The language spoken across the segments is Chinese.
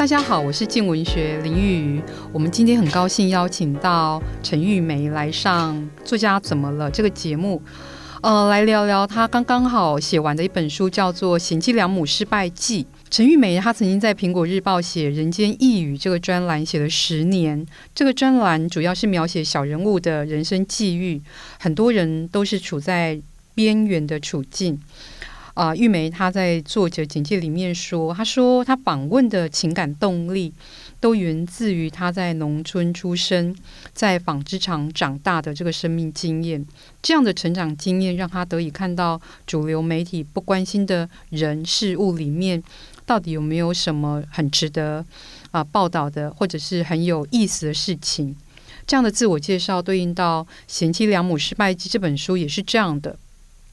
大家好，我是静文学林玉瑜。我们今天很高兴邀请到陈玉梅来上《作家怎么了》这个节目，呃，来聊聊她刚刚好写完的一本书，叫做《贤妻良母失败记》。陈玉梅她曾经在《苹果日报》写《人间异语》这个专栏写了十年，这个专栏主要是描写小人物的人生际遇，很多人都是处在边缘的处境。啊、玉梅她在作者简介里面说，她说她访问的情感动力都源自于她在农村出生，在纺织厂长大的这个生命经验。这样的成长经验让她得以看到主流媒体不关心的人事物里面，到底有没有什么很值得啊、报道的，或者是很有意思的事情。这样的自我介绍对应到《贤妻良母失败记》这本书也是这样的。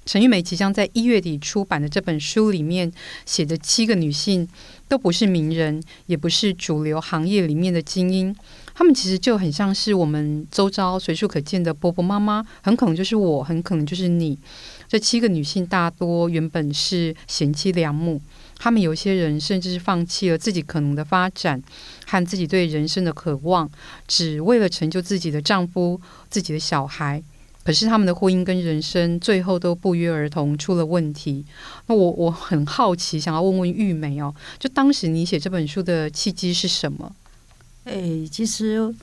陈玉梅即将在一月底出版的这本书里面写的七个女性，都不是名人，也不是主流行业里面的精英，她们其实就很像是我们周遭随处可见的婆婆妈妈，很可能就是我，很可能就是你。这七个女性大多原本是贤妻良母，她们有些人甚至是放弃了自己可能的发展和自己对人生的渴望，只为了成就自己的丈夫、自己的小孩。可是他们的婚姻跟人生最后都不约而同出了问题。那我我很好奇，想要问问玉梅哦，就当时你写这本书的契机是什么？诶，其实，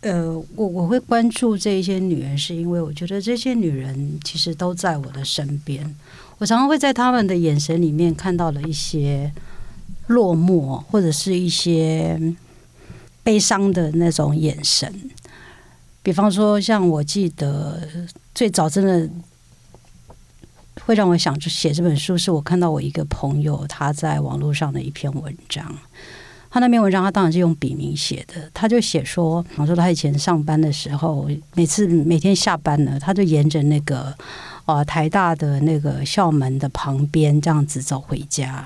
呃，我我会关注这一些女人，是因为我觉得这些女人其实都在我的身边。我常常会在她们的眼神里面看到了一些落寞，或者是一些悲伤的那种眼神。比方说，像我记得最早真的会让我想写这本书，是我看到我一个朋友他在网络上的一篇文章。他那篇文章，他当然是用笔名写的。他就写说，比方说他以前上班的时候，每次每天下班了，他就沿着那个呃台大的那个校门的旁边这样子走回家。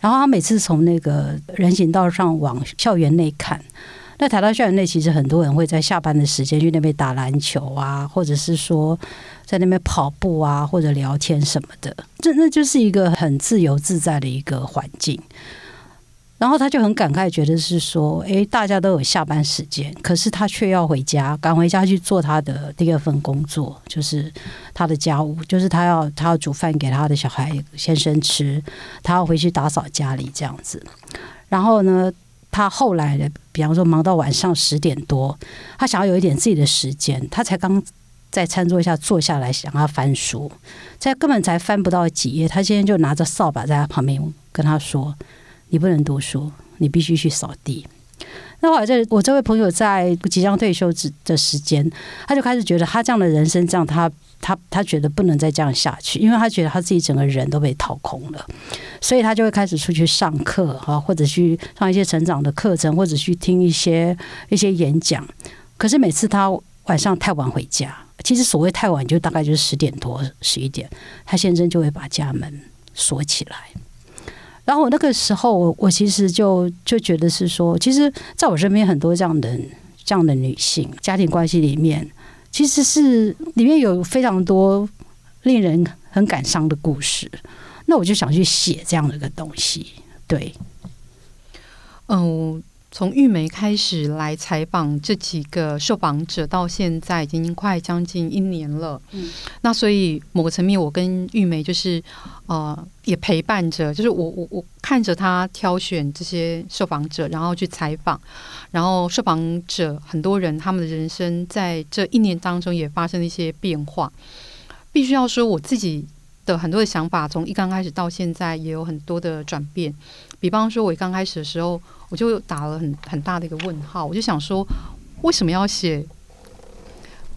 然后他每次从那个人行道上往校园内看。在台大校园内，其实很多人会在下班的时间去那边打篮球啊，或者是说在那边跑步啊，或者聊天什么的。这那就是一个很自由自在的一个环境。然后他就很感慨，觉得是说，诶，大家都有下班时间，可是他却要回家，赶回家去做他的第二份工作，就是他的家务，就是他要他要煮饭给他的小孩先生吃，他要回去打扫家里这样子。然后呢，他后来的，比方说忙到晚上十点多，他想要有一点自己的时间，他才刚在餐桌下坐下来想要翻书，在根本才翻不到几页，他今天就拿着扫把在他旁边跟他说：“你不能读书，你必须去扫地。”那后来这我这位朋友在即将退休之的时间，他就开始觉得他这样的人生这样他。他他觉得不能再这样下去，因为他觉得他自己整个人都被掏空了，所以他就会开始出去上课哈，或者去上一些成长的课程，或者去听一些一些演讲。可是每次他晚上太晚回家，其实所谓太晚，就大概就是十点多、十一点，他先生就会把家门锁起来。然后我那个时候，我我其实就就觉得是说，其实在我身边很多这样的这样的女性，家庭关系里面。其实是里面有非常多令人很感伤的故事，那我就想去写这样的一个东西。对，嗯，从玉梅开始来采访这几个受访者，到现在已经快将近一年了。嗯，那所以某个层面，我跟玉梅就是呃，也陪伴着，就是我我我看着她挑选这些受访者，然后去采访。然后，受访者很多人，他们的人生在这一年当中也发生了一些变化。必须要说，我自己的很多的想法，从一刚开始到现在，也有很多的转变。比方说，我刚开始的时候，我就打了很很大的一个问号，我就想说，为什么要写？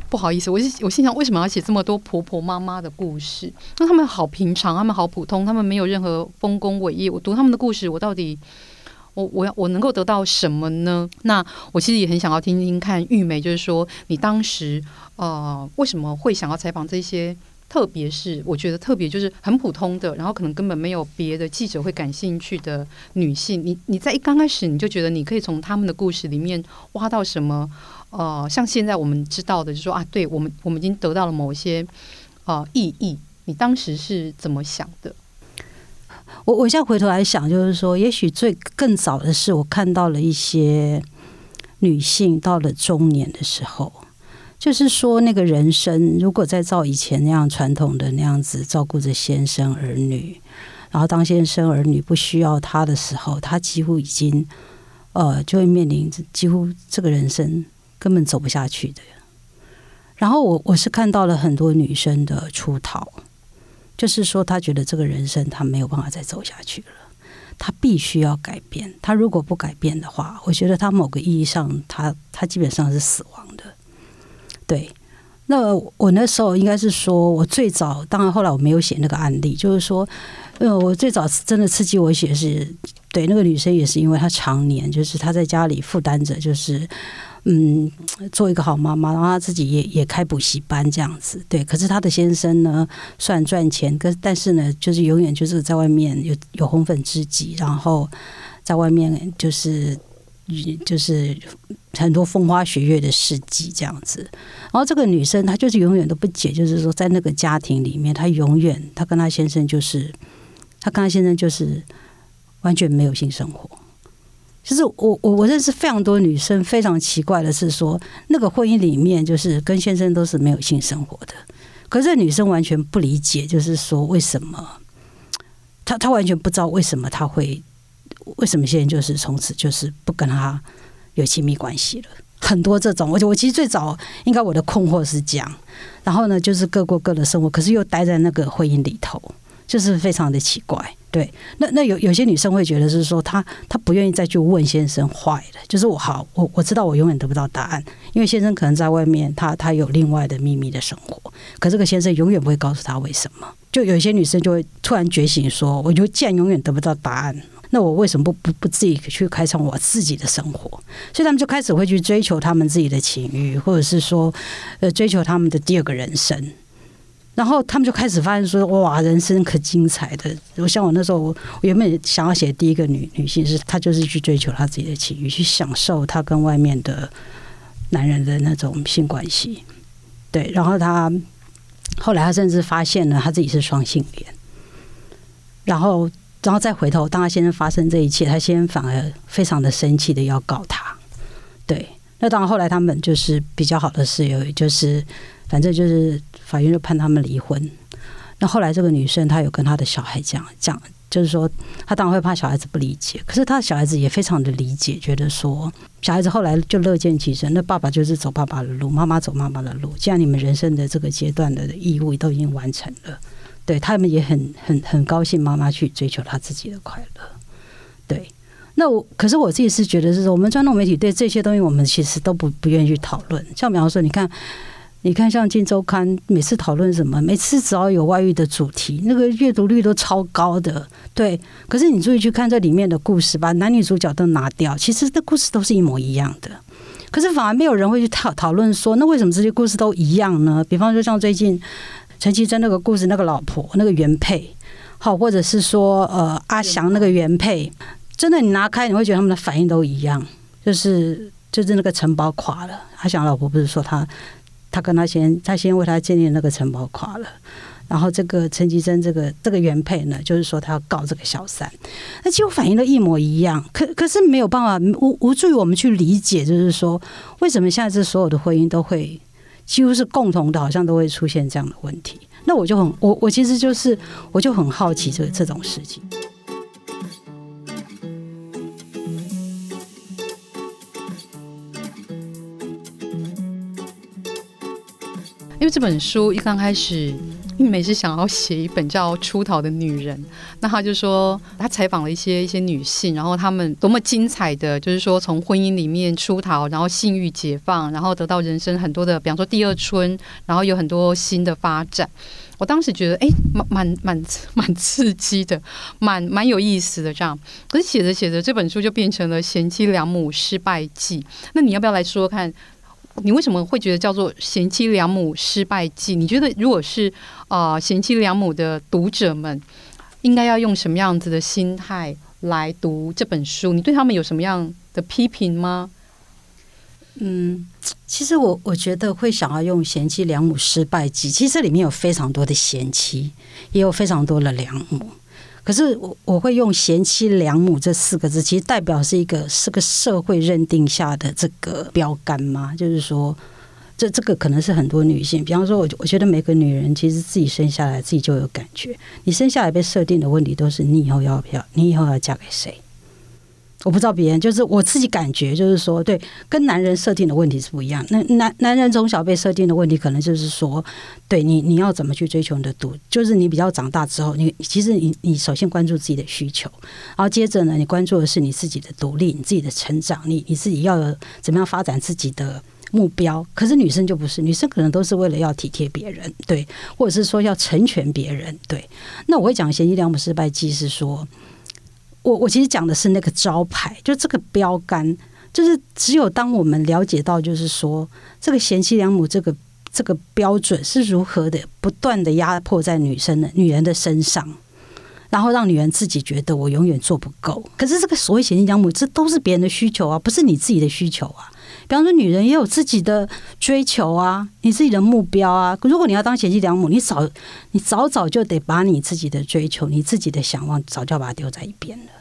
不好意思，我我心想，为什么要写这么多婆婆妈妈的故事？那他们好平常，他们好普通，他们没有任何丰功伟业。我读他们的故事，我到底？我我要我能够得到什么呢？那我其实也很想要听听看玉梅，就是说你当时呃为什么会想要采访这些？特别是我觉得特别就是很普通的，然后可能根本没有别的记者会感兴趣的女性。你你在一刚开始你就觉得你可以从他们的故事里面挖到什么？呃，像现在我们知道的，就说啊，对我们我们已经得到了某些呃意义。你当时是怎么想的？我我现在回头来想，就是说，也许最更早的是，我看到了一些女性到了中年的时候，就是说，那个人生如果再照以前那样传统的那样子照顾着先生儿女，然后当先生儿女不需要他的时候，他几乎已经呃就会面临几乎这个人生根本走不下去的。然后我我是看到了很多女生的出逃。就是说，她觉得这个人生她没有办法再走下去了，他必须要改变。他如果不改变的话，我觉得他某个意义上，他他基本上是死亡的。对，那我那时候应该是说，我最早，当然后来我没有写那个案例，就是说，呃，我最早真的刺激我写是，对那个女生也是因为她常年就是她在家里负担着，就是。嗯，做一个好妈妈，然后她自己也也开补习班这样子，对。可是她的先生呢，虽然赚钱，可但是呢，就是永远就是在外面有有红粉知己，然后在外面就是就是很多风花雪月的事迹这样子。然后这个女生她就是永远都不解，就是说在那个家庭里面，她永远她跟她先生就是她跟她先生就是完全没有性生活。就是我我我认识非常多女生，非常奇怪的是说，那个婚姻里面就是跟先生都是没有性生活的，可是女生完全不理解，就是说为什么，她她完全不知道为什么她会，为什么现在就是从此就是不跟他有亲密关系了，很多这种，我我其实最早应该我的困惑是这样，然后呢就是各过各的生活，可是又待在那个婚姻里头。就是非常的奇怪，对，那那有有些女生会觉得是说，她她不愿意再去问先生坏了，就是我好，我我知道我永远得不到答案，因为先生可能在外面，他他有另外的秘密的生活，可这个先生永远不会告诉他为什么。就有些女生就会突然觉醒说，我就既然永远得不到答案，那我为什么不不不自己去开创我自己的生活？所以他们就开始会去追求他们自己的情欲，或者是说，呃，追求他们的第二个人生。然后他们就开始发现说：“哇，人生可精彩的！我像我那时候，我原本想要写第一个女女性是，她就是去追求她自己的情欲，去享受她跟外面的男人的那种性关系。对，然后她后来她甚至发现了她自己是双性恋。然后，然后再回头，当他先生发生这一切，他先生反而非常的生气的要告他。对，那当然后来他们就是比较好的室友，就是反正就是。”法院就判他们离婚。那后来这个女生她有跟她的小孩讲讲，就是说她当然会怕小孩子不理解，可是她的小孩子也非常的理解，觉得说小孩子后来就乐见其成。那爸爸就是走爸爸的路，妈妈走妈妈的路。既然你们人生的这个阶段的义务都已经完成了，对他们也很很很高兴妈妈去追求她自己的快乐。对，那我可是我自己是觉得是说，我们传统媒体对这些东西，我们其实都不不愿意去讨论。像比方说，你看。你看，像《镜周刊》每次讨论什么，每次只要有外遇的主题，那个阅读率都超高的。对，可是你注意去看这里面的故事，把男女主角都拿掉，其实这故事都是一模一样的。可是反而没有人会去讨讨论说，那为什么这些故事都一样呢？比方说，像最近陈綺贞那个故事，那个老婆那个原配，好，或者是说呃阿翔那个原配，真的你拿开，你会觉得他们的反应都一样，就是就是那个城堡垮了。阿翔老婆不是说他。他跟他先，他先为他建立那个城堡垮了，然后这个陈綺贞这个这个原配呢，就是说他要告这个小三，那几乎反应都一模一样，可可是没有办法无无助于我们去理解，就是说为什么现在这所有的婚姻都会几乎是共同的，好像都会出现这样的问题。那我就很我我其实就是我就很好奇这这种事情。因为这本书一刚开始，玉梅是想要写一本叫《出逃的女人》，那他就说他采访了一些一些女性，然后她们多么精彩的，就是说从婚姻里面出逃，然后性欲解放，然后得到人生很多的，比方说第二春，然后有很多新的发展。我当时觉得，哎，蛮蛮蛮蛮刺激的，蛮蛮有意思的这样。可是写着写着，这本书就变成了贤妻良母失败记。那你要不要来说说看？你为什么会觉得叫做贤妻良母失败记？你觉得如果是啊、贤妻良母的读者们，应该要用什么样子的心态来读这本书？你对他们有什么样的批评吗？嗯，其实我我觉得会想要用贤妻良母失败记，其实这里面有非常多的贤妻，也有非常多的良母。可是我我会用贤妻良母这四个字，其实代表是一个是个社会认定下的这个标杆吗？就是说，这这个可能是很多女性，比方说，我我觉得每个女人其实自己生下来自己就有感觉，你生下来被设定的问题都是你以后要不要，你以后要嫁给谁？我不知道别人，就是我自己感觉，就是说，对，跟男人设定的问题是不一样。那男男人从小被设定的问题，可能就是说，对你你要怎么去追求你的独，就是你比较长大之后，你其实你你首先关注自己的需求，然后接着呢，你关注的是你自己的独立，你自己的成长，你你自己要有怎么样发展自己的目标。可是女生就不是，女生可能都是为了要体贴别人，对，或者是说要成全别人，对。那我会讲贤妻良母失败记是说。我我其实讲的是那个招牌，就这个标杆，就是只有当我们了解到，就是说这个贤妻良母这个这个标准是如何的不断的压迫在女生的女人的身上，然后让女人自己觉得我永远做不够。可是这个所谓贤妻良母，这都是别人的需求啊，不是你自己的需求啊。比方说，女人也有自己的追求啊，你自己的目标啊。如果你要当贤妻良母，你早你早早就得把你自己的追求、你自己的想望，早就要把它丢在一边了。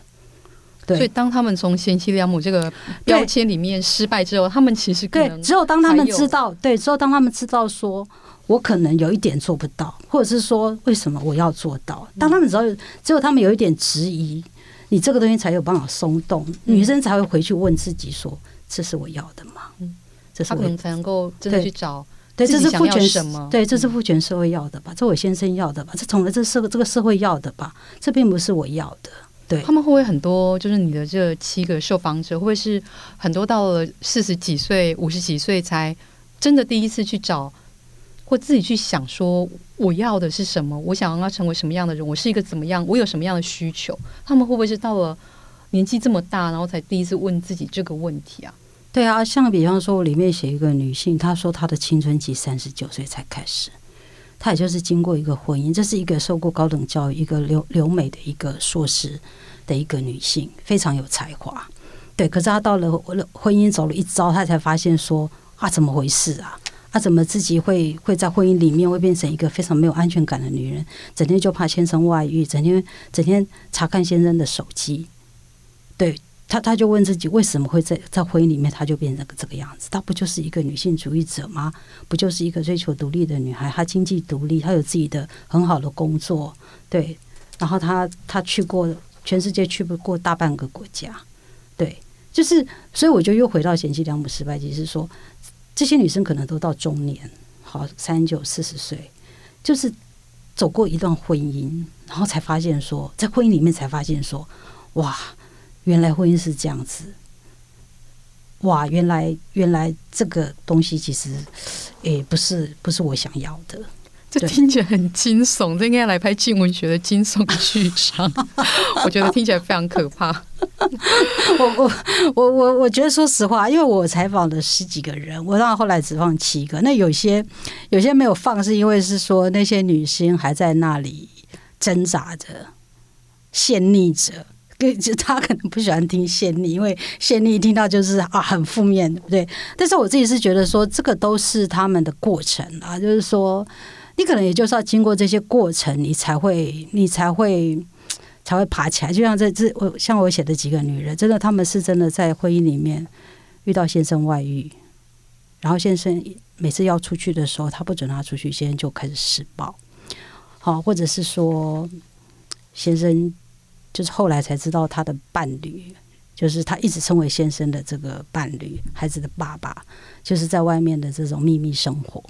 对，所以，当他们从贤妻良母这个标签里面失败之后，他们其实可能对，只有当他们知道，对，只有当他们知道说，我可能有一点做不到，或者是说，为什么我要做到？当他们知道，只有他们有一点质疑，你这个东西才有办法松动，女生才会回去问自己说：“这是我要的吗？”嗯，这是我他可能才能够真的去找，对，这是父权什么？对，这是父权社会要的吧？这我先生要的吧？这从来这社这个社会要的吧？这并不是我要的。对，他们会不会很多？就是你的这七个受访者，会不会是很多到了四十几岁、五十几岁才真的第一次去找，或自己去想说我要的是什么？我想要成为什么样的人？我是一个怎么样？我有什么样的需求？他们会不会是到了年纪这么大，然后才第一次问自己这个问题啊？对啊，像比方说，我里面写一个女性，她说她的青春期三十九岁才开始。她也就是经过一个婚姻，这是一个受过高等教育、一个留留美的一个硕士的一个女性，非常有才华。对，可是她到了婚姻走了一遭，她才发现说啊，怎么回事啊？她怎么自己会会在婚姻里面会变成一个非常没有安全感的女人？整天就怕先生外遇，整天整天查看先生的手机，对。他他就问自己为什么会在在婚姻里面他就变成这个样子？他不就是一个女性主义者吗？不就是一个追求独立的女孩？她经济独立，她有自己的很好的工作，对。然后她她去过全世界，去不过大半个国家，对。就是所以我就又回到贤妻良母失败记，是说这些女生可能都到中年，好三九四十岁，就是走过一段婚姻，然后才发现说，在婚姻里面才发现说，哇。原来婚姻是这样子，哇！原来原来这个东西其实，也，不是不是我想要的。这听起来很惊悚，这应该来拍静文学的惊悚剧场。我觉得听起来非常可怕。我我我我我觉得，说实话，因为我采访了十几个人，我到后来只放七个。那有些有些没有放，是因为是说那些女星还在那里挣扎着、陷溺着。跟就他可能不喜欢听陷溺，因为陷溺一听到就是啊很负面，对不对？但是我自己是觉得说，这个都是他们的过程啊，就是说，你可能也就是要经过这些过程，你才会，你才会才会爬起来。就像这这我像我写的几个女人，真的他们是真的在婚姻里面遇到先生外遇，然后先生每次要出去的时候，他不准他出去，先生就开始施暴，好，或者是说先生。就是后来才知道，他的伴侣就是他一直称为先生的这个伴侣，孩子的爸爸，就是在外面的这种秘密生活。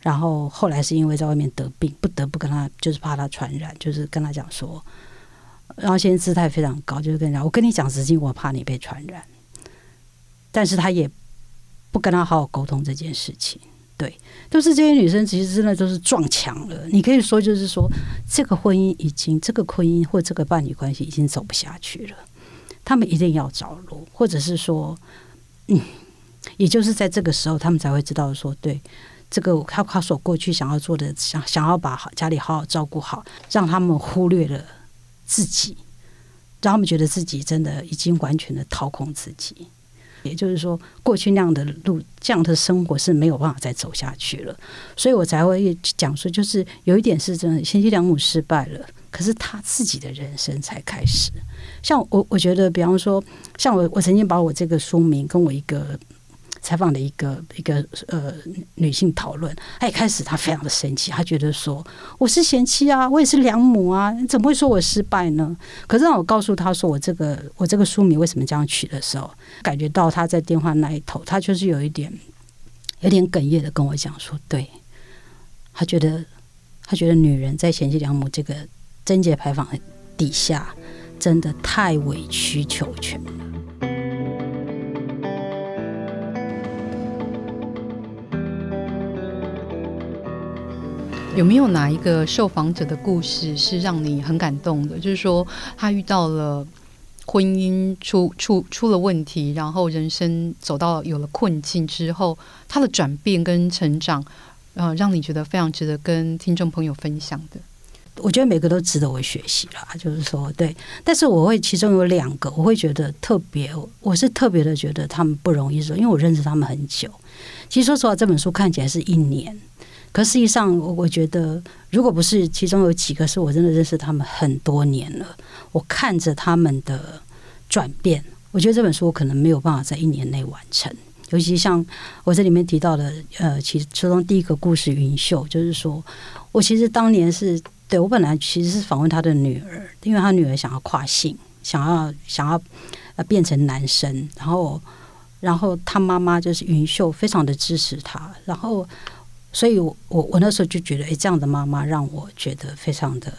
然后后来是因为在外面得病，不得不跟他，就是怕他传染，就是跟他讲说，然后先生姿态非常高，就是跟他讲，我跟你讲实情，我怕你被传染。但是他也不跟他好好沟通这件事情。对，都是这些女生，其实真的都是撞墙了。你可以说，就是说，这个婚姻已经，这个婚姻或这个伴侣关系已经走不下去了。他们一定要找路，或者是说，嗯，也就是在这个时候，他们才会知道说，对，这个他他所过去想要做的，想想要把家里好好照顾好，让他们忽略了自己，让他们觉得自己真的已经完全的掏空自己。也就是说，过去那样的路，这样的生活是没有办法再走下去了。所以我才会讲说，就是有一点是真的，贤妻良母失败了，可是他自己的人生才开始。像我，我觉得，比方说，像我，我曾经把我这个书名跟我一个。采访的一个一个呃女性讨论，她一开始她非常的生气，她觉得说我是贤妻啊，我也是良母啊，你怎么会说我失败呢？可是让我告诉她说我这个我这个书名为什么这样取的时候，感觉到她在电话那一头，她就是有一点有点哽咽的跟我讲说，对，她觉得她觉得女人在贤妻良母这个贞节牌坊底下，真的太委曲求全了。有没有哪一个受访者的故事是让你很感动的？就是说，他遇到了婚姻出出出了问题，然后人生走到有了困境之后，他的转变跟成长，呃，让你觉得非常值得跟听众朋友分享的。我觉得每个都值得我学习啦，就是说，对。但是我会其中有两个，我会觉得特别，我是特别的觉得他们不容易，说，因为我认识他们很久。其实说实话，这本书看起来是一年。可实际上，我我觉得，如果不是其中有几个是我真的认识他们很多年了，我看着他们的转变，我觉得这本书可能没有办法在一年内完成。尤其像我这里面提到的，呃，其其中第一个故事云秀，就是说我其实当年是对我本来其实是访问他的女儿，因为他女儿想要跨性，想要想要呃变成男生，然后然后他妈妈就是云秀，非常的支持他，然后。所以我，我我那时候就觉得，哎，这样的妈妈让我觉得非常的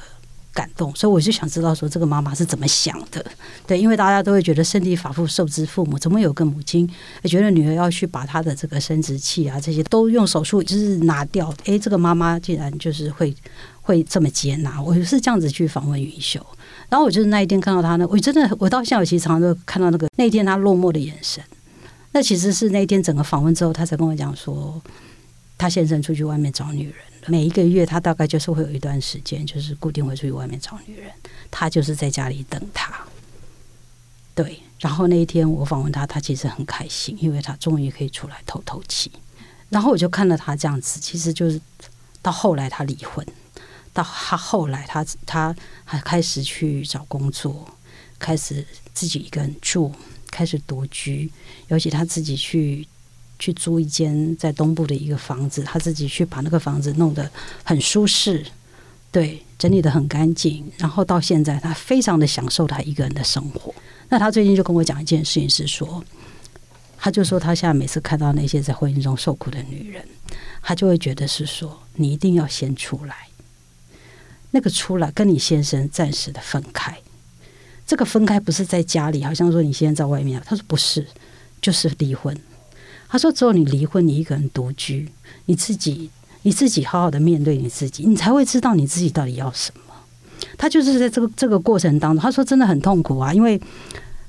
感动。所以，我就想知道说，这个妈妈是怎么想的？对，因为大家都会觉得，身体发肤受之父母，怎么有个母亲觉得女儿要去把她的这个生殖器啊这些都用手术就是拿掉？哎，这个妈妈竟然就是会会这么接纳。我是这样子去访问云秀，然后我就是那一天看到她呢，我真的我到现在其实常常都看到那个那一天她落寞的眼神。那其实是那一天整个访问之后，她才跟我讲说。他先生出去外面找女人，每一个月他大概就是会有一段时间，就是固定会出去外面找女人。他就是在家里等他。对，然后那一天我访问他，他其实很开心，因为他终于可以出来透透气。然后我就看到他这样子，其实就是到后来他离婚，到他后来他他还开始去找工作，开始自己一个人住，开始独居，尤其他自己去。去租一间在东部的一个房子，他自己去把那个房子弄得很舒适，对，整理得很干净。然后到现在，他非常的享受他一个人的生活。那他最近就跟我讲一件事情，是说，他就说他现在每次看到那些在婚姻中受苦的女人，他就会觉得是说，你一定要先出来，那个出来跟你先生暂时的分开。这个分开不是在家里，好像说你现在在外面，他说不是，就是离婚。他说：“只有你离婚，你一个人独居，你自己你自己好好的面对你自己，你才会知道你自己到底要什么。”他就是在这个这个过程当中，他说真的很痛苦啊，因为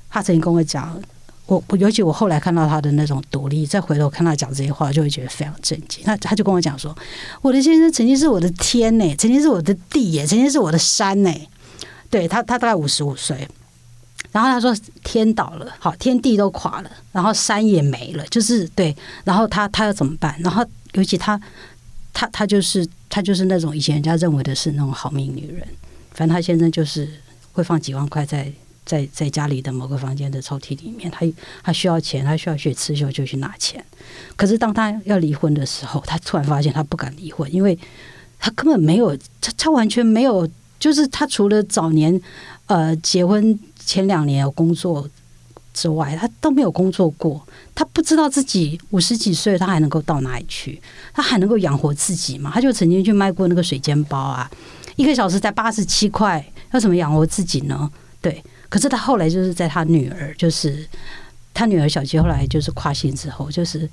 他曾经跟我讲，我尤其我后来看到他的那种独立，再回头看他讲这些话，就会觉得非常震惊。他他就跟我讲说：“我的先生曾经是我的天呢，曾经是我的地耶，曾经是我的山呢。”对他，他大概五十五岁。然后他说天倒了，好，天地都垮了，然后山也没了，就是对。然后他他要怎么办？然后尤其他他他就是他就是那种以前人家认为的是那种好命女人。反正他先生就是会放几万块在在在家里的某个房间的抽屉里面。他他需要钱，他需要去刺绣就去拿钱。可是当他要离婚的时候，他突然发现他不敢离婚，因为他根本没有他他完全没有，就是他除了早年呃结婚。前两年有工作之外，他都没有工作过。他不知道自己五十几岁，他还能够到哪里去？他还能够养活自己吗？他就曾经去卖过那个水煎包啊，一个小时才八十七块，要怎么养活自己呢？对。可是他后来就是在他女儿，就是他女儿小杰后来就是跨性之后，就是。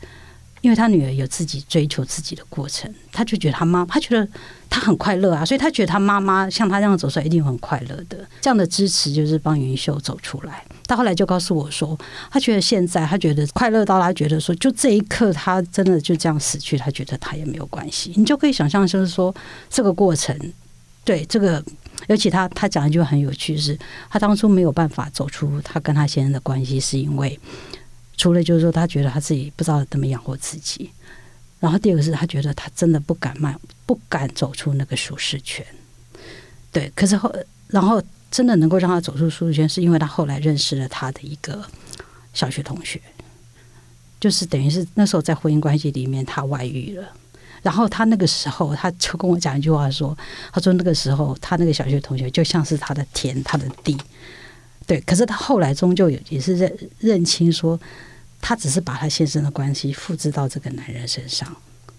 因为他女儿有自己追求自己的过程，他就觉得他妈，他觉得他很快乐啊，所以他觉得他妈妈像他这样走出来一定很快乐的。这样的支持就是帮云秀走出来。他后来就告诉我说，他觉得现在他觉得快乐到他觉得说，就这一刻他真的就这样死去，他觉得他也没有关系。你就可以想象，就是说这个过程，对这个，尤其他他讲一句很有趣是，他当初没有办法走出他跟他先生的关系，是因为。除了就是说他觉得他自己不知道怎么养活自己，然后第二个是他觉得他真的不敢迈，不敢走出那个舒适圈。对，可是后然后真的能够让他走出舒适圈，是因为他后来认识了他的一个小学同学，就是等于是那时候在婚姻关系里面他外遇了。然后他那个时候，他就跟我讲一句话说：“他说那个时候，他那个小学同学就像是他的天，他的地。对，可是他后来终究也也是认认清说，她只是把她先生的关系复制到这个男人身上。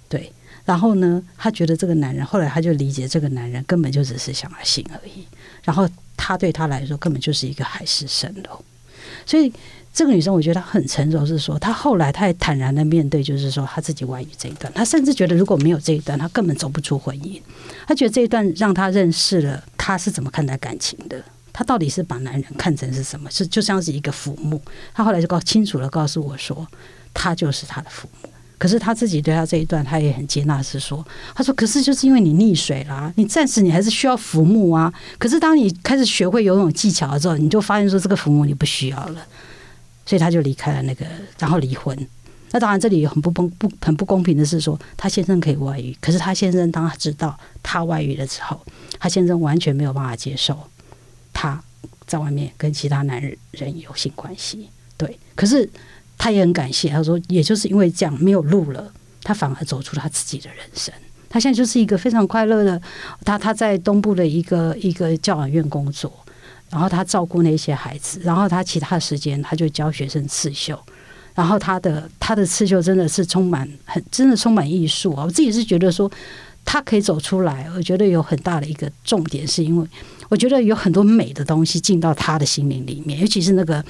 对，然后呢，她觉得这个男人后来她就理解这个男人根本就只是想要性而已。然后他对他来说根本就是一个海市蜃楼，所以。”这个女生，我觉得她很成熟，是说她后来她也坦然的面对，就是说她自己外遇这一段。她甚至觉得如果没有这一段，她根本走不出婚姻。她觉得这一段让她认识了她是怎么看待感情的，他到底是把男人看成是什么？是就像是一个浮木。他后来就告清楚的告诉我说，他就是他的父母。可是他自己对他这一段，他也很接纳，是说，他说，可是就是因为你溺水啦，你暂时你还是需要浮木啊。可是当你开始学会游泳技巧了之后，你就发现说这个浮木你不需要了。所以他就离开了那个，然后离婚。那当然，这里很不公不很不公平的是说，他先生可以外遇，可是他先生当他知道他外遇了之后，他先生完全没有办法接受在外面跟其他男人有性关系。对，可是他也很感谢，他说，也就是因为这样没有路了，他反而走出了他自己的人生。他现在就是一个非常快乐的，他他在东部的一个一个教养院工作。然后他照顾那些孩子，然后他其他时间他就教学生刺绣，然后他的他的刺绣真的是充满很真的充满艺术啊！我自己是觉得说他可以走出来，我觉得有很大的一个重点，是因为我觉得有很多美的东西进到他的心灵里面，尤其是那个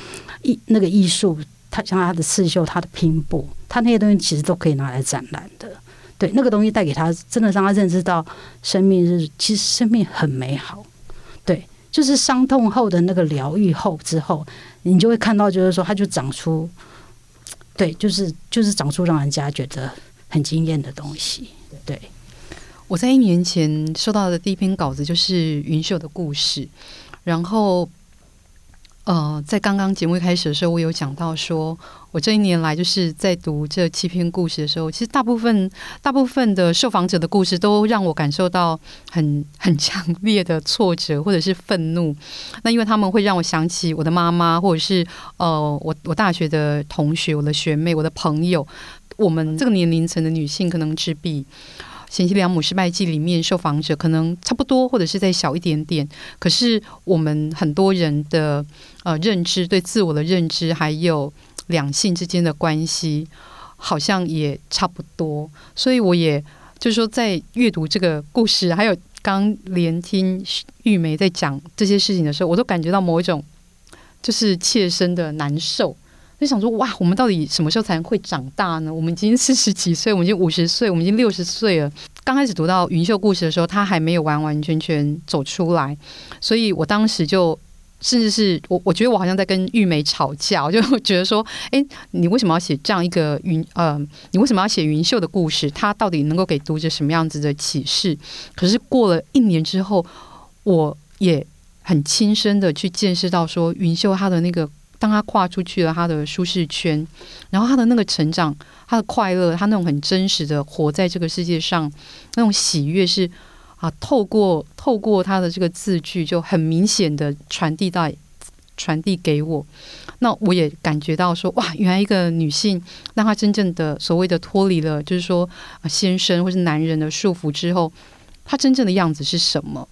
艺那个艺术，他像他的刺绣、他的拼布，他那些东西其实都可以拿来展览的。对，那个东西带给他，真的让他认知到生命是其实生命很美好。对就是伤痛后的那个疗愈后之后，你就会看到，就是说，它就长出，对，就是就是长出让人家觉得很惊艳的东西。对，我在一年前收到的第一篇稿子就是云秀的故事，然后。呃，在刚刚节目一开始的时候，我有讲到说，我这一年来就是在读这七篇故事的时候，其实大部分大部分的受访者的故事都让我感受到很很强烈的挫折或者是愤怒。那因为他们会让我想起我的妈妈，或者是呃，我我大学的同学、我的学妹、我的朋友，我们这个年龄层的女性可能只比。《贤妻良母失败记》里面受访者可能差不多，或者是再小一点点。可是我们很多人的呃认知，对自我的认知，还有两性之间的关系，好像也差不多。所以我也就是说，在阅读这个故事，还有刚连听玉梅在讲这些事情的时候，我都感觉到某一种就是切身的难受。就想说哇，我们到底什么时候才能会长大呢？我们已经四十几岁，我们已经五十岁，我们已经六十岁了。刚开始读到云秀故事的时候，他还没有完完全全走出来，所以我当时就甚至是我，我觉得我好像在跟玉梅吵架，我就 觉得说，哎，你为什么要写这样一个云？呃，你为什么要写云秀的故事？他到底能够给读者什么样子的启示？可是过了一年之后，我也很亲身的去见识到说，云秀他的那个。当他跨出去了他的舒适圈，然后他的那个成长，他的快乐，他那种很真实的活在这个世界上，那种喜悦是啊，透过透过他的这个字句，就很明显的传递到传递给我。那我也感觉到说，哇，原来一个女性，当她真正的所谓的脱离了，就是说啊，先生或是男人的束缚之后，她真正的样子是什么？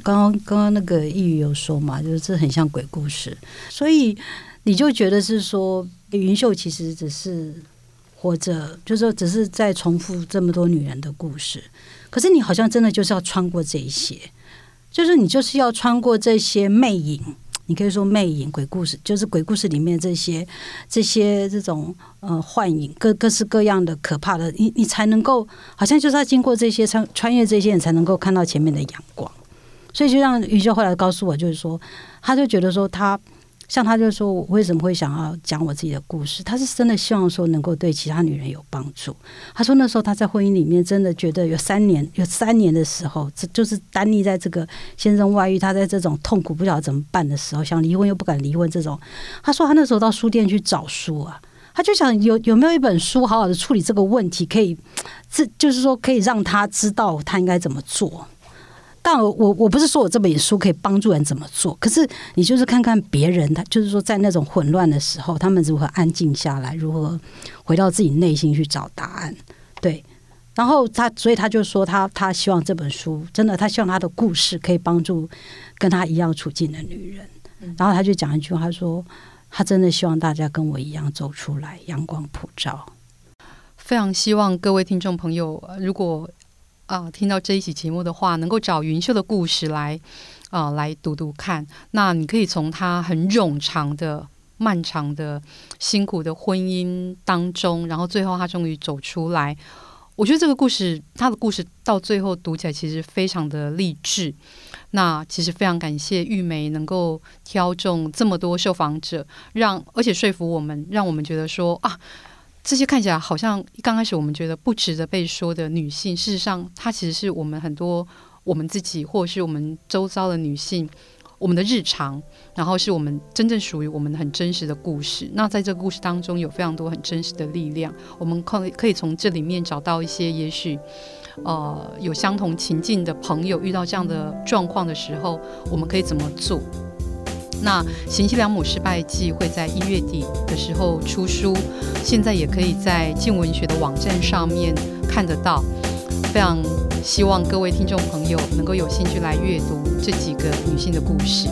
刚刚刚刚那个易语有说嘛，就是这很像鬼故事，所以你就觉得是说云秀其实只是活着，就是说只是在重复这么多女人的故事。可是你好像真的就是要穿过这一些，就是你就是要穿过这些魅影，你可以说魅影鬼故事，就是鬼故事里面这些这些这种呃幻影，各各式各样的可怕的，你你才能够好像就是要经过这些穿穿越这些，你才能够看到前面的阳光。所以就让云秀后来告诉我，就是说，他就觉得说，他像他就说，我为什么会想要讲我自己的故事？他是真的希望说能够对其他女人有帮助。他说那时候他在婚姻里面真的觉得有三年，有三年的时候，这就是单立在这个先生外遇，他在这种痛苦不晓得怎么办的时候，想离婚又不敢离婚这种。他说他那时候到书店去找书啊。他就想有有没有一本书好好的处理这个问题，可以，这就是说可以让他知道他应该怎么做。但我我不是说我这本书可以帮助人怎么做，可是你就是看看别人，他就是说在那种混乱的时候，他们如何安静下来，如何回到自己内心去找答案。对，然后他所以他就说他他希望这本书真的，他希望他的故事可以帮助跟他一样处境的女人。然后他就讲一句话，他说。他真的希望大家跟我一样走出来，阳光普照。非常希望各位听众朋友，如果啊、听到这一期节目的话，能够找云秀的故事来啊、来读读看。那你可以从他很冗长的、漫长的、辛苦的婚姻当中，然后最后他终于走出来。我觉得这个故事，他的故事到最后读起来其实非常的励志。那其实非常感谢玉梅能够挑中这么多受访者，让而且说服我们，让我们觉得说啊，这些看起来好像刚开始我们觉得不值得被说的女性，事实上她其实是我们很多我们自己或者是我们周遭的女性。我们的日常，然后是我们真正属于我们很真实的故事。那在这个故事当中，有非常多很真实的力量。我们可可以从这里面找到一些，也许呃有相同情境的朋友遇到这样的状况的时候，我们可以怎么做？那《贤妻良母失败记》会在一月底的时候出书，现在也可以在静文学的网站上面看得到。非常希望各位听众朋友能够有兴趣来阅读这几个女性的故事。